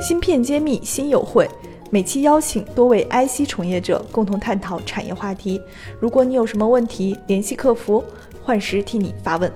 芯片揭秘新友会，每期邀请多位 IC 从业者共同探讨产业话题。如果你有什么问题，联系客服，幻时替你发问。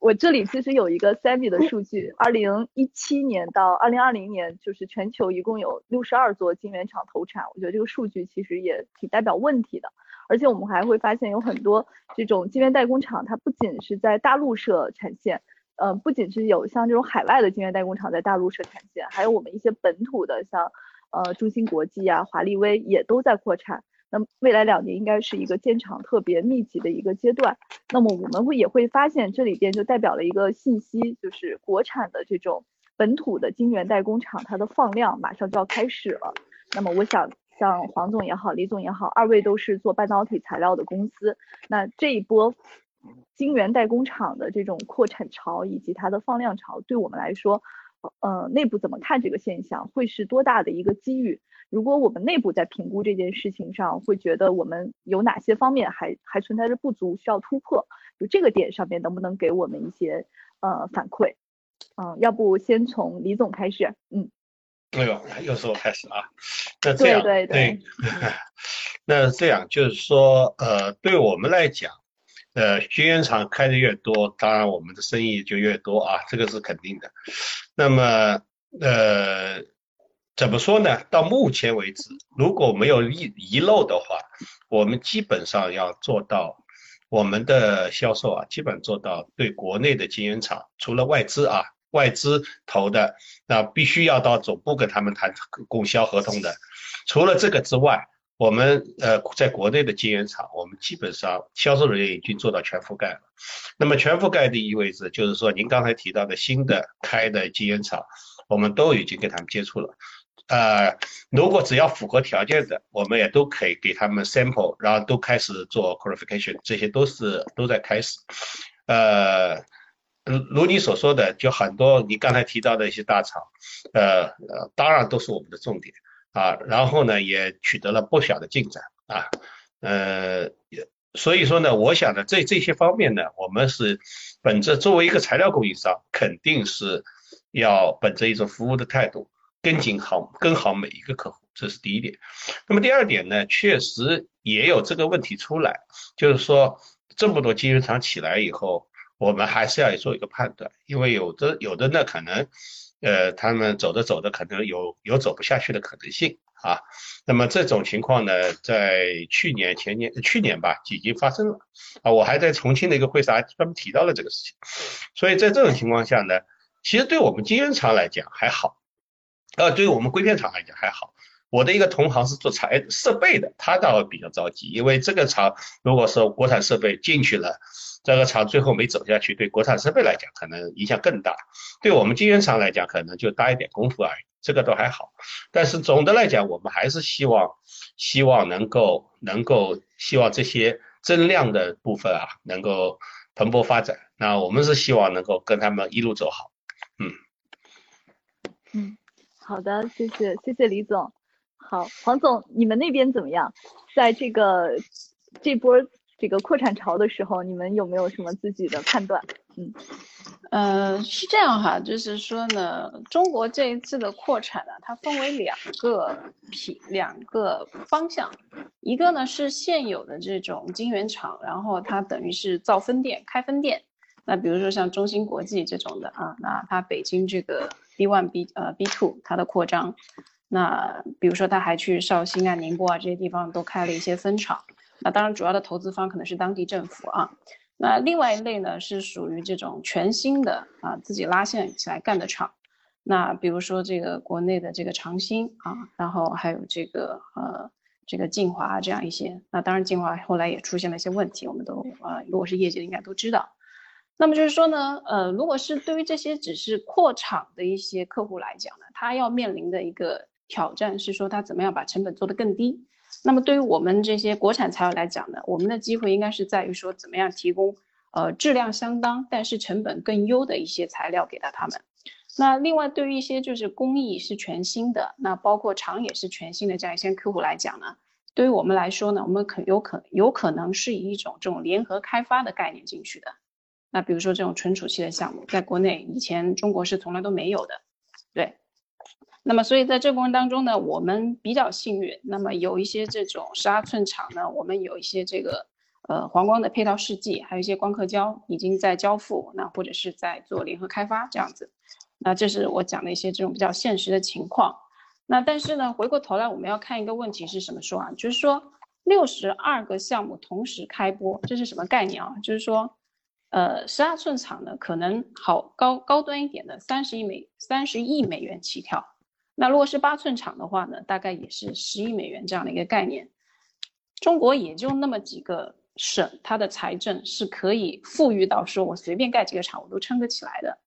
我这里其实有一个 Sammy 的数据，二零一七年到二零二零年，就是全球一共有六十二座晶圆厂投产。我觉得这个数据其实也挺代表问题的。而且我们还会发现有很多这种晶圆代工厂，它不仅是在大陆设产线，呃，不仅是有像这种海外的晶圆代工厂在大陆设产线，还有我们一些本土的，像呃中芯国际啊、华力微也都在扩产。那未来两年应该是一个建厂特别密集的一个阶段。那么我们会也会发现这里边就代表了一个信息，就是国产的这种本土的晶圆代工厂，它的放量马上就要开始了。那么我想。像黄总也好，李总也好，二位都是做半导体材料的公司。那这一波晶圆代工厂的这种扩产潮以及它的放量潮，对我们来说，呃，内部怎么看这个现象，会是多大的一个机遇？如果我们内部在评估这件事情上，会觉得我们有哪些方面还还存在着不足，需要突破？就这个点上面，能不能给我们一些呃反馈？嗯，要不先从李总开始，嗯。哎呦，又是我开始啊！那这样对，那这样就是说，呃，对我们来讲，呃，晶圆厂开的越多，当然我们的生意就越多啊，这个是肯定的。那么，呃，怎么说呢？到目前为止，如果没有遗遗漏的话，我们基本上要做到我们的销售啊，基本做到对国内的晶圆厂，除了外资啊。外资投的，那必须要到总部跟他们谈供销合同的。除了这个之外，我们呃在国内的晶圆厂，我们基本上销售人员已经做到全覆盖了。那么全覆盖的意味着，就是说您刚才提到的新的开的晶圆厂，我们都已经跟他们接触了。呃，如果只要符合条件的，我们也都可以给他们 sample，然后都开始做 qualification，这些都是都在开始。呃。如如你所说的，就很多你刚才提到的一些大厂，呃呃，当然都是我们的重点啊。然后呢，也取得了不小的进展啊。呃，所以说呢，我想呢，这这些方面呢，我们是本着作为一个材料供应商，肯定是要本着一种服务的态度，跟紧好跟好每一个客户，这是第一点。那么第二点呢，确实也有这个问题出来，就是说这么多晶圆厂起来以后。我们还是要做一个判断，因为有的有的呢，可能，呃，他们走着走着，可能有有走不下去的可能性啊。那么这种情况呢，在去年、前年、去年吧，已经发生了啊。我还在重庆的一个会上专门提到了这个事情。所以在这种情况下呢，其实对我们晶圆厂来讲还好，呃，对于我们硅片厂来讲还好。我的一个同行是做材设备的，他倒比较着急，因为这个厂如果说国产设备进去了。这个厂最后没走下去，对国产设备来讲可能影响更大，对我们晶圆厂来讲可能就搭一点功夫而已，这个都还好。但是总的来讲，我们还是希望，希望能够能够希望这些增量的部分啊能够蓬勃发展。那我们是希望能够跟他们一路走好。嗯嗯，好的，谢谢谢谢李总。好，黄总，你们那边怎么样？在这个这波。这个扩产潮的时候，你们有没有什么自己的判断？嗯，呃，是这样哈，就是说呢，中国这一次的扩产呢，它分为两个品两个方向，一个呢是现有的这种晶圆厂，然后它等于是造分店、开分店。那比如说像中芯国际这种的啊，那它北京这个 B one B 呃 B two 它的扩张，那比如说它还去绍兴啊、宁波啊这些地方都开了一些分厂。那当然，主要的投资方可能是当地政府啊。那另外一类呢，是属于这种全新的啊，自己拉线起来干的厂。那比如说这个国内的这个长兴啊，然后还有这个呃这个晋华这样一些。那当然，晋华后来也出现了一些问题，我们都啊，如果是业界应该都知道。那么就是说呢，呃，如果是对于这些只是扩厂的一些客户来讲呢，他要面临的一个挑战是说，他怎么样把成本做得更低。那么对于我们这些国产材料来讲呢，我们的机会应该是在于说，怎么样提供呃质量相当，但是成本更优的一些材料给到他们。那另外对于一些就是工艺是全新的，那包括厂也是全新的这样一些客户来讲呢，对于我们来说呢，我们可有可有可能是以一种这种联合开发的概念进去的。那比如说这种存储器的项目，在国内以前中国是从来都没有的，对。那么所以在这个过程当中呢，我们比较幸运，那么有一些这种十二寸厂呢，我们有一些这个呃黄光的配套试剂，还有一些光刻胶已经在交付，那或者是在做联合开发这样子。那这是我讲的一些这种比较现实的情况。那但是呢，回过头来我们要看一个问题是什么说啊？就是说六十二个项目同时开播，这是什么概念啊？就是说，呃，十二寸厂呢，可能好高高端一点的三十亿美三十亿美元起跳。那如果是八寸厂的话呢，大概也是十亿美元这样的一个概念。中国也就那么几个省，它的财政是可以富裕到说我随便盖几个厂我都撑得起来的。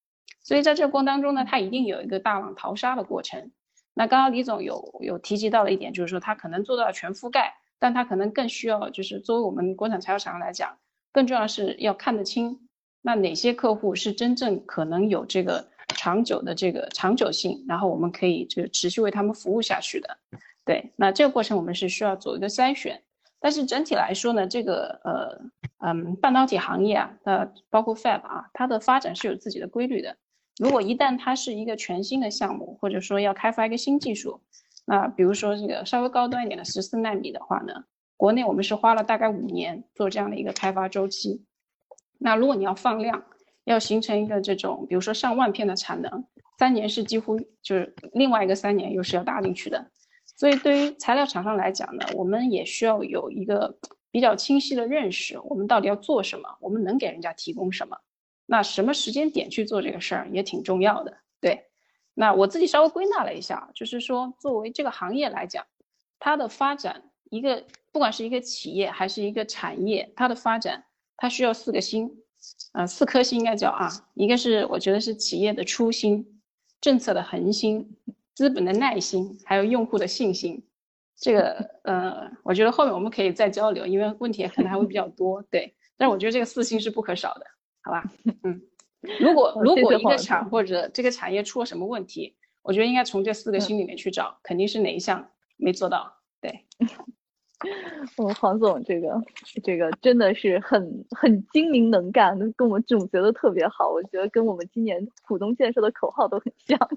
所以在这个过程当中呢，它一定有一个大浪淘沙的过程。那刚刚李总有有提及到了一点，就是说它可能做到全覆盖，但它可能更需要就是作为我们国产材料厂商来讲，更重要是要看得清，那哪些客户是真正可能有这个长久的这个长久性，然后我们可以就持续为他们服务下去的。对，那这个过程我们是需要做一个筛选。但是整体来说呢，这个呃嗯半导体行业啊，呃包括 Fab 啊，它的发展是有自己的规律的。如果一旦它是一个全新的项目，或者说要开发一个新技术，那比如说这个稍微高端一点的十四纳米的话呢，国内我们是花了大概五年做这样的一个开发周期。那如果你要放量，要形成一个这种，比如说上万片的产能，三年是几乎就是另外一个三年又是要搭进去的。所以对于材料厂商来讲呢，我们也需要有一个比较清晰的认识，我们到底要做什么，我们能给人家提供什么。那什么时间点去做这个事儿也挺重要的，对。那我自己稍微归纳了一下，就是说作为这个行业来讲，它的发展，一个不管是一个企业还是一个产业，它的发展它需要四个心，呃，四颗星应该叫啊，一个是我觉得是企业的初心，政策的恒心，资本的耐心，还有用户的信心。这个呃，我觉得后面我们可以再交流，因为问题可能还会比较多，对。但是我觉得这个四星是不可少的。好吧，嗯，如果如果一个厂或者这个产业出了什么问题，我觉得应该从这四个星里面去找，肯定是哪一项没做到。对，我 们黄总这个这个真的是很很精明能干，跟我们总结的特别好，我觉得跟我们今年浦东建设的口号都很像。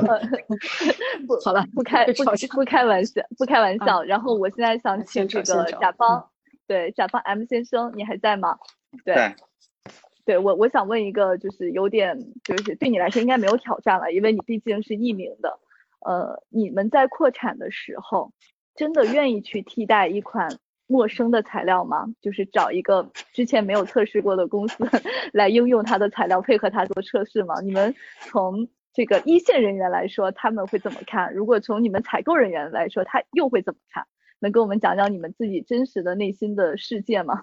不，好了，不开不不开玩笑，不开玩笑。然后我现在想请这个甲方，对甲方 M 先生，你还在吗？对。对我，我想问一个，就是有点，就是对你来说应该没有挑战了，因为你毕竟是匿名的。呃，你们在扩产的时候，真的愿意去替代一款陌生的材料吗？就是找一个之前没有测试过的公司 来应用它的材料，配合它做测试吗？你们从这个一线人员来说，他们会怎么看？如果从你们采购人员来说，他又会怎么看？能跟我们讲讲你们自己真实的内心的世界吗？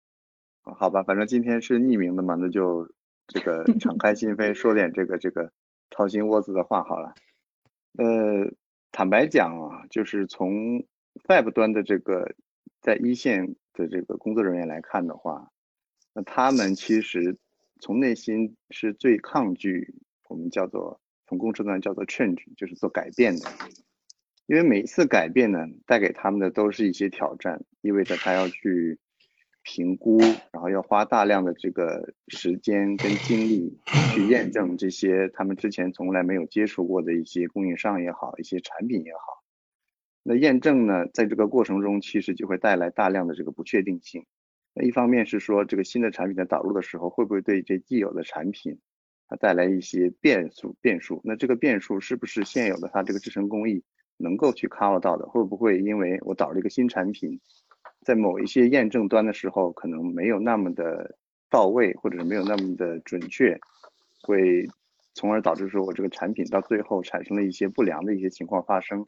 好吧，反正今天是匿名的嘛，那就这个 敞开心扉说点这个这个掏心窝子的话好了。呃，坦白讲啊，就是从 Fab 端的这个在一线的这个工作人员来看的话，那他们其实从内心是最抗拒我们叫做从公司端叫做 change，就是做改变的，因为每一次改变呢，带给他们的都是一些挑战，意味着他要去。评估，然后要花大量的这个时间跟精力去验证这些他们之前从来没有接触过的一些供应商也好，一些产品也好。那验证呢，在这个过程中其实就会带来大量的这个不确定性。那一方面是说这个新的产品在导入的时候，会不会对这既有的产品它带来一些变数？变数？那这个变数是不是现有的它这个制程工艺能够去 cover 到的？会不会因为我导了一个新产品？在某一些验证端的时候，可能没有那么的到位，或者是没有那么的准确，会从而导致说我这个产品到最后产生了一些不良的一些情况发生。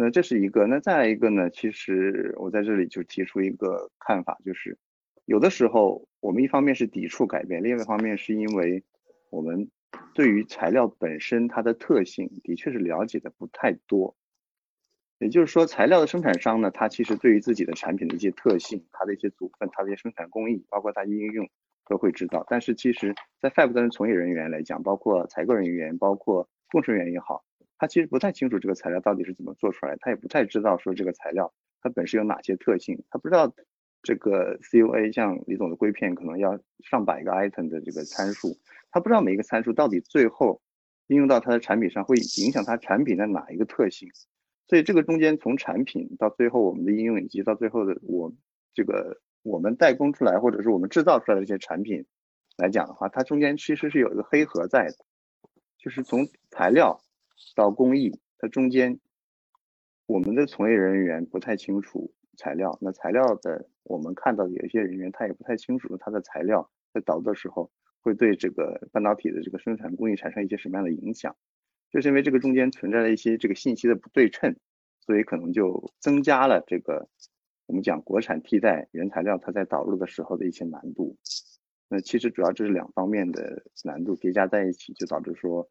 那这是一个，那再一个呢？其实我在这里就提出一个看法，就是有的时候我们一方面是抵触改变，另外一方面是因为我们对于材料本身它的特性的确是了解的不太多。也就是说，材料的生产商呢，他其实对于自己的产品的一些特性、它的一些组分、它的一些生产工艺，包括它应用，都会知道。但是其实，在 Fab 端的从业人员来讲，包括采购人员、包括工程员也好，他其实不太清楚这个材料到底是怎么做出来，他也不太知道说这个材料它本身有哪些特性，他不知道这个 COA 像李总的硅片可能要上百个 item 的这个参数，他不知道每一个参数到底最后应用到他的产品上会影响他产品的哪一个特性，所以这个中间从产品到最后我们的应用以及到最后的我这个我们代工出来或者是我们制造出来的一些产品来讲的话，它中间其实是有一个黑盒在的，就是从材料到工艺，它中间我们的从业人员不太清楚。材料，那材料的我们看到有一些人员他也不太清楚他的材料在导的时候会对这个半导体的这个生产工艺产生一些什么样的影响，就是因为这个中间存在了一些这个信息的不对称，所以可能就增加了这个我们讲国产替代原材料它在导入的时候的一些难度。那其实主要这是两方面的难度叠加在一起，就导致说，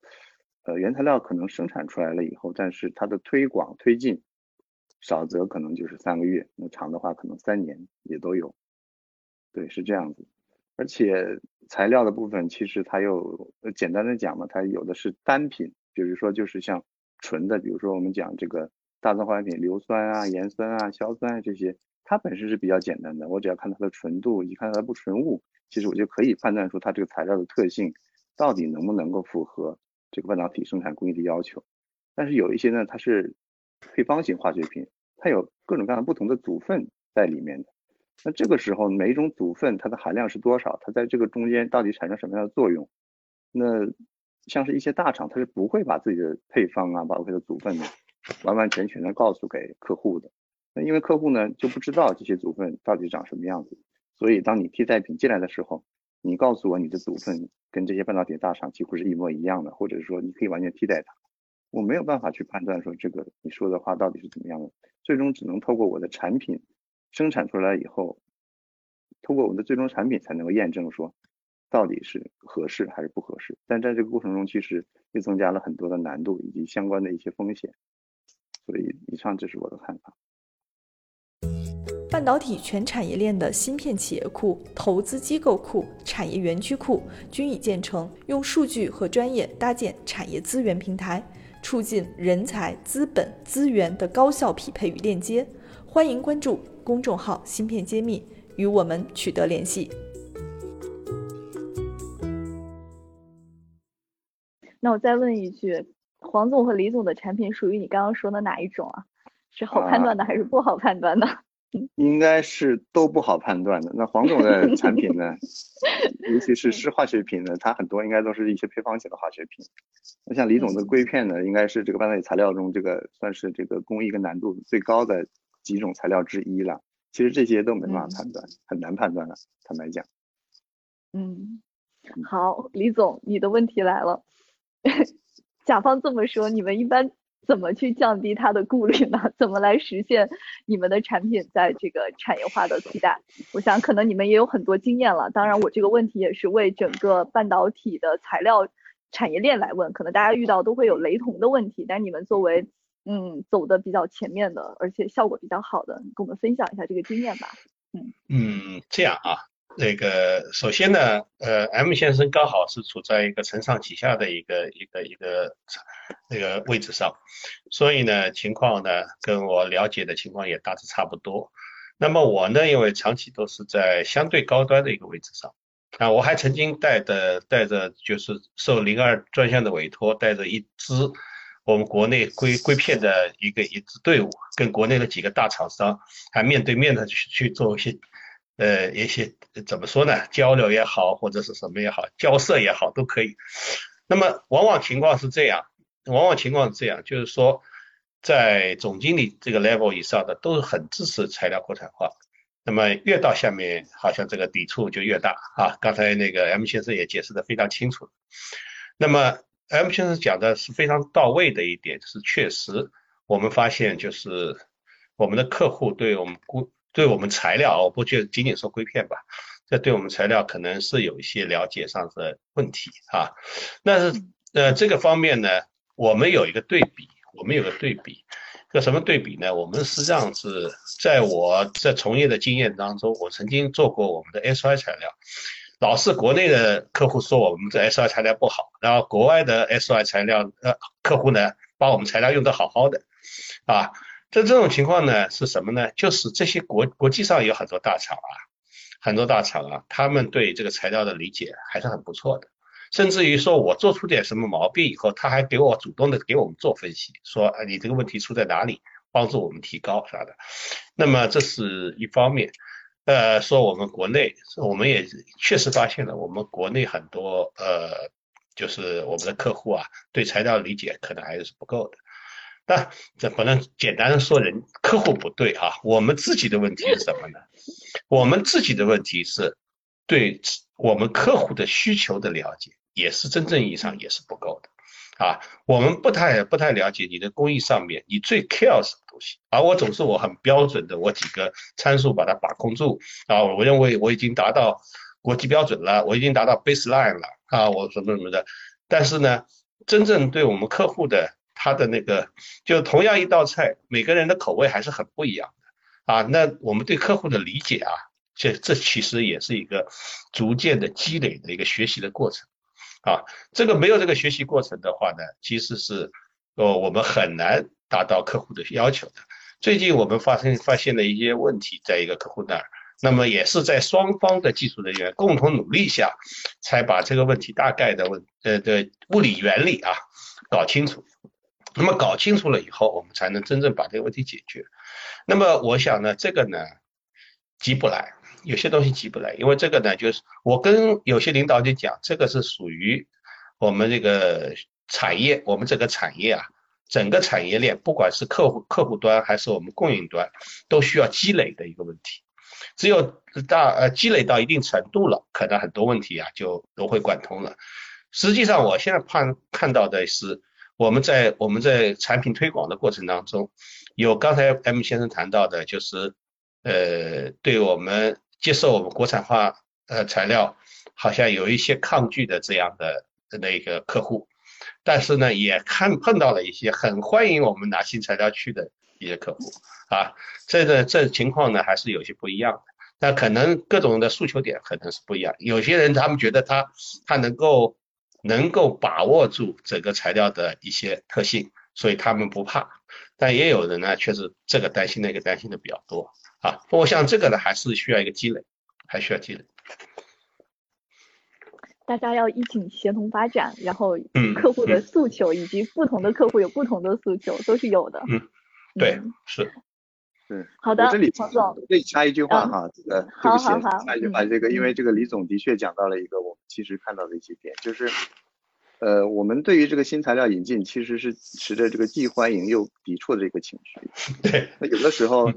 呃，原材料可能生产出来了以后，但是它的推广推进。少则可能就是三个月，那长的话可能三年也都有。对，是这样子。而且材料的部分，其实它又简单的讲嘛，它有的是单品，比如说就是像纯的，比如说我们讲这个大宗化学品，硫酸啊、盐酸啊、硝酸啊这些，它本身是比较简单的，我只要看它的纯度以及看它的不纯物，其实我就可以判断出它这个材料的特性到底能不能够符合这个半导体生产工艺的要求。但是有一些呢，它是。配方型化学品，它有各种各样不同的组分在里面的。那这个时候，每一种组分它的含量是多少？它在这个中间到底产生什么样的作用？那像是一些大厂，它是不会把自己的配方啊，包括它的组分呢，完完全全的告诉给客户的。那因为客户呢就不知道这些组分到底长什么样子，所以当你替代品进来的时候，你告诉我你的组分跟这些半导体大厂几乎是一模一样的，或者说你可以完全替代它。我没有办法去判断说这个你说的话到底是怎么样的，最终只能透过我的产品生产出来以后，通过我们的最终产品才能够验证说到底是合适还是不合适。但在这个过程中，其实又增加了很多的难度以及相关的一些风险。所以，以上这是我的看法。半导体全产业链的芯片企业库、投资机构库、产业园区库均已建成，用数据和专业搭建产业资源平台。促进人才、资本、资源的高效匹配与链接。欢迎关注公众号“芯片揭秘”，与我们取得联系。那我再问一句，黄总和李总的产品属于你刚刚说的哪一种啊？是好判断的还是不好判断的？应该是都不好判断的。那黄总的产品呢？尤其是湿化学品呢，它很多应该都是一些配方型的化学品。那像李总的硅片呢，应该是这个半导体材料中这个算是这个工艺跟难度最高的几种材料之一了。其实这些都没办法判断，很难判断了。坦白讲。嗯，好，李总，你的问题来了。甲方这么说，你们一般？怎么去降低它的顾虑呢？怎么来实现你们的产品在这个产业化的替代？我想可能你们也有很多经验了。当然，我这个问题也是为整个半导体的材料产业链来问，可能大家遇到都会有雷同的问题。但你们作为嗯走的比较前面的，而且效果比较好的，跟我们分享一下这个经验吧。嗯嗯，这样啊。那个首先呢，呃，M 先生刚好是处在一个承上启下的一个一个一个那个位置上，所以呢，情况呢跟我了解的情况也大致差不多。那么我呢，因为长期都是在相对高端的一个位置上，啊，我还曾经带的带着就是受零二专项的委托，带着一支我们国内硅硅片的一个一支队伍，跟国内的几个大厂商还面对面的去去做一些。呃，一些怎么说呢？交流也好，或者是什么也好，交涉也好，都可以。那么，往往情况是这样，往往情况是这样，就是说，在总经理这个 level 以上的，都是很支持材料国产化。那么，越到下面，好像这个抵触就越大啊。刚才那个 M 先生也解释的非常清楚。那么，M 先生讲的是非常到位的一点，就是确实我们发现，就是我们的客户对我们估。对我们材料，我不就仅仅说硅片吧，这对我们材料可能是有一些了解上的问题啊。那是呃这个方面呢，我们有一个对比，我们有个对比，这什么对比呢？我们实际上是在我在从业的经验当中，我曾经做过我们的 SI 材料，老是国内的客户说我们这 SI 材料不好，然后国外的 SI 材料呃客户呢把我们材料用的好好的啊。这这种情况呢是什么呢？就是这些国国际上有很多大厂啊，很多大厂啊，他们对这个材料的理解还是很不错的。甚至于说我做出点什么毛病以后，他还给我主动的给我们做分析，说啊你这个问题出在哪里，帮助我们提高啥的。那么这是一方面，呃，说我们国内我们也确实发现了，我们国内很多呃，就是我们的客户啊，对材料理解可能还是不够的。但 这不能简单的说人客户不对啊，我们自己的问题是什么呢？我们自己的问题是对我们客户的需求的了解。也是真正意义上也是不够的，啊，我们不太不太了解你的工艺上面你最 care 什么东西，而我总是我很标准的我几个参数把它把控住，啊，我认为我已经达到国际标准了，我已经达到 baseline 了，啊，我什么什么的，但是呢，真正对我们客户的他的那个，就同样一道菜，每个人的口味还是很不一样的，啊，那我们对客户的理解啊，这这其实也是一个逐渐的积累的一个学习的过程。啊，这个没有这个学习过程的话呢，其实是，呃，我们很难达到客户的要求的。最近我们发生发现了一些问题，在一个客户那儿，那么也是在双方的技术人员共同努力下，才把这个问题大概的问呃的物理原理啊搞清楚。那么搞清楚了以后，我们才能真正把这个问题解决。那么我想呢，这个呢急不来。有些东西急不来，因为这个呢，就是我跟有些领导就讲，这个是属于我们这个产业，我们这个产业啊，整个产业链，不管是客户客户端还是我们供应端，都需要积累的一个问题。只有到呃积累到一定程度了，可能很多问题啊就都会贯通了。实际上，我现在看看到的是，我们在我们在产品推广的过程当中，有刚才 M 先生谈到的，就是呃对我们。接受我们国产化呃材料，好像有一些抗拒的这样的那个客户，但是呢，也看碰到了一些很欢迎我们拿新材料去的一些客户啊，这个这情况呢还是有些不一样的，那可能各种的诉求点可能是不一样，有些人他们觉得他他能够能够把握住整个材料的一些特性，所以他们不怕，但也有人呢确实这个担心那个担心的比较多。啊，不过像这个呢还是需要一个积累，还需要积累。大家要一起协同发展，然后客户的诉求以及不同的客户有不同的诉求，都是有的。嗯，对，是，嗯，好的，黄总，这里插一句话哈，这个对不起，插一句话，这个因为这个李总的确讲到了一个我们其实看到的一些点，就是呃，我们对于这个新材料引进其实是持着这个既欢迎又抵触的这个情绪。对，那有的时候。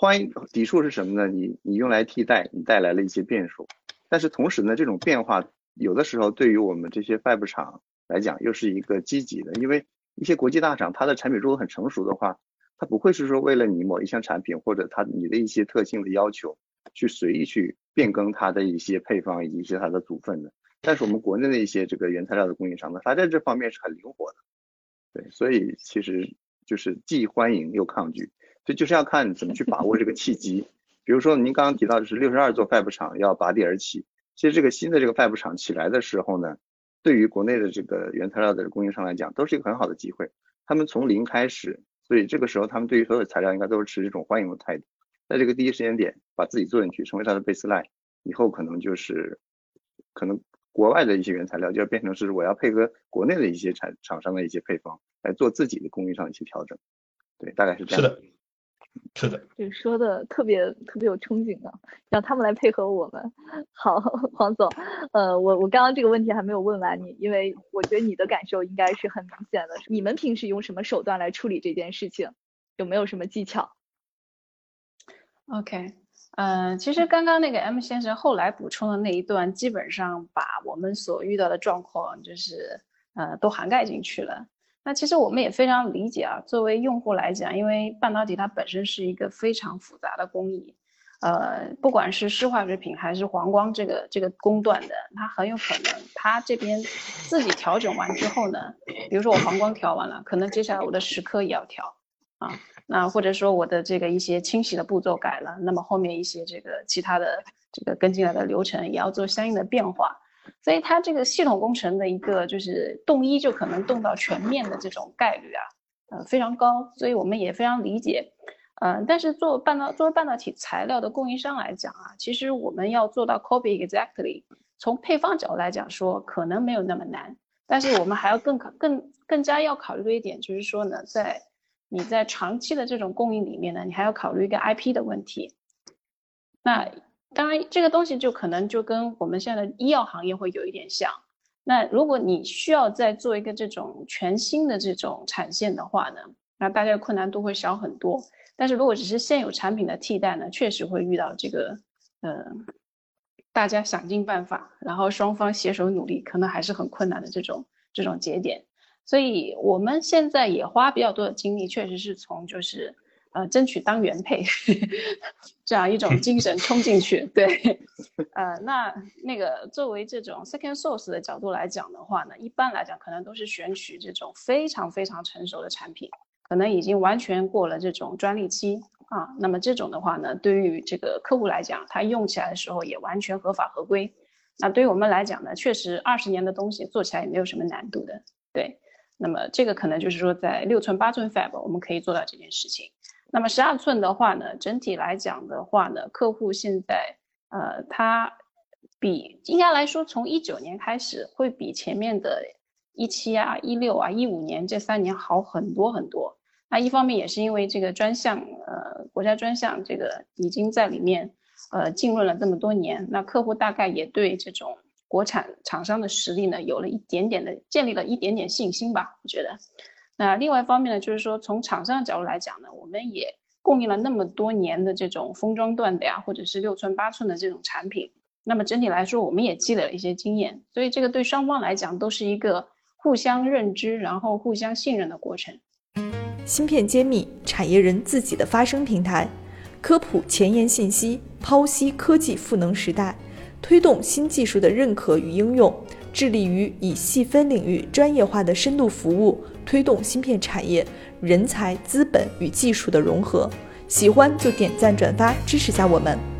欢迎抵触是什么呢？你你用来替代，你带来了一些变数，但是同时呢，这种变化有的时候对于我们这些 Fab 厂来讲又是一个积极的，因为一些国际大厂它的产品如果很成熟的话，它不会是说为了你某一项产品或者它你的一些特性的要求去随意去变更它的一些配方以及一些它的组分的。但是我们国内的一些这个原材料的供应商呢，它在这方面是很灵活的，对，所以其实就是既欢迎又抗拒。这就是要看怎么去把握这个契机。比如说，您刚刚提到的是六十二座 Fab 厂要拔地而起，其实这个新的这个 Fab 厂起来的时候呢，对于国内的这个原材料的供应商来讲，都是一个很好的机会。他们从零开始，所以这个时候他们对于所有材料应该都是持一种欢迎的态度。在这个第一时间点，把自己做进去，成为它的 baseline，以后可能就是可能国外的一些原材料就要变成是我要配合国内的一些产厂商的一些配方来做自己的工艺上的一些调整。对，大概是这样。是的。是的，就，说的特别特别有憧憬的，让他们来配合我们。好，黄总，呃，我我刚刚这个问题还没有问完你，因为我觉得你的感受应该是很明显的。你们平时用什么手段来处理这件事情？有没有什么技巧？OK，嗯，其实刚刚那个 M 先生后来补充的那一段，基本上把我们所遇到的状况，就是呃，都涵盖进去了。那其实我们也非常理解啊，作为用户来讲，因为半导体它本身是一个非常复杂的工艺，呃，不管是湿化学品还是黄光这个这个工段的，它很有可能它这边自己调整完之后呢，比如说我黄光调完了，可能接下来我的蚀刻也要调啊，那或者说我的这个一些清洗的步骤改了，那么后面一些这个其他的这个跟进来的流程也要做相应的变化。所以它这个系统工程的一个就是动一就可能动到全面的这种概率啊，呃非常高，所以我们也非常理解。嗯，但是做半导作为半导体材料的供应商来讲啊，其实我们要做到 copy exactly，从配方角度来讲说，可能没有那么难。但是我们还要更考更更加要考虑的一点就是说呢，在你在长期的这种供应里面呢，你还要考虑一个 IP 的问题。那当然，这个东西就可能就跟我们现在的医药行业会有一点像。那如果你需要再做一个这种全新的这种产线的话呢，那大家的困难度会小很多。但是如果只是现有产品的替代呢，确实会遇到这个，呃，大家想尽办法，然后双方携手努力，可能还是很困难的这种这种节点。所以我们现在也花比较多的精力，确实是从就是呃争取当原配 这样一种精神冲进去。对，呃，那那个作为这种 second source 的角度来讲的话呢，一般来讲可能都是选取这种非常非常成熟的产品。可能已经完全过了这种专利期啊，那么这种的话呢，对于这个客户来讲，他用起来的时候也完全合法合规。那对于我们来讲呢，确实二十年的东西做起来也没有什么难度的。对，那么这个可能就是说在六寸八寸 fab 我们可以做到这件事情。那么十二寸的话呢，整体来讲的话呢，客户现在呃，他比应该来说从一九年开始会比前面的一七啊、一六啊、一五年这三年好很多很多。那一方面也是因为这个专项，呃，国家专项这个已经在里面，呃，浸润了这么多年，那客户大概也对这种国产厂商的实力呢，有了一点点的建立了一点点信心吧，我觉得。那另外一方面呢，就是说从厂商的角度来讲呢，我们也供应了那么多年的这种封装段的呀，或者是六寸八寸的这种产品，那么整体来说，我们也积累了一些经验，所以这个对双方来讲都是一个互相认知，然后互相信任的过程。芯片揭秘，产业人自己的发声平台，科普前沿信息，剖析科技赋能时代，推动新技术的认可与应用，致力于以细分领域专业化的深度服务，推动芯片产业人才、资本与技术的融合。喜欢就点赞转发支持下我们。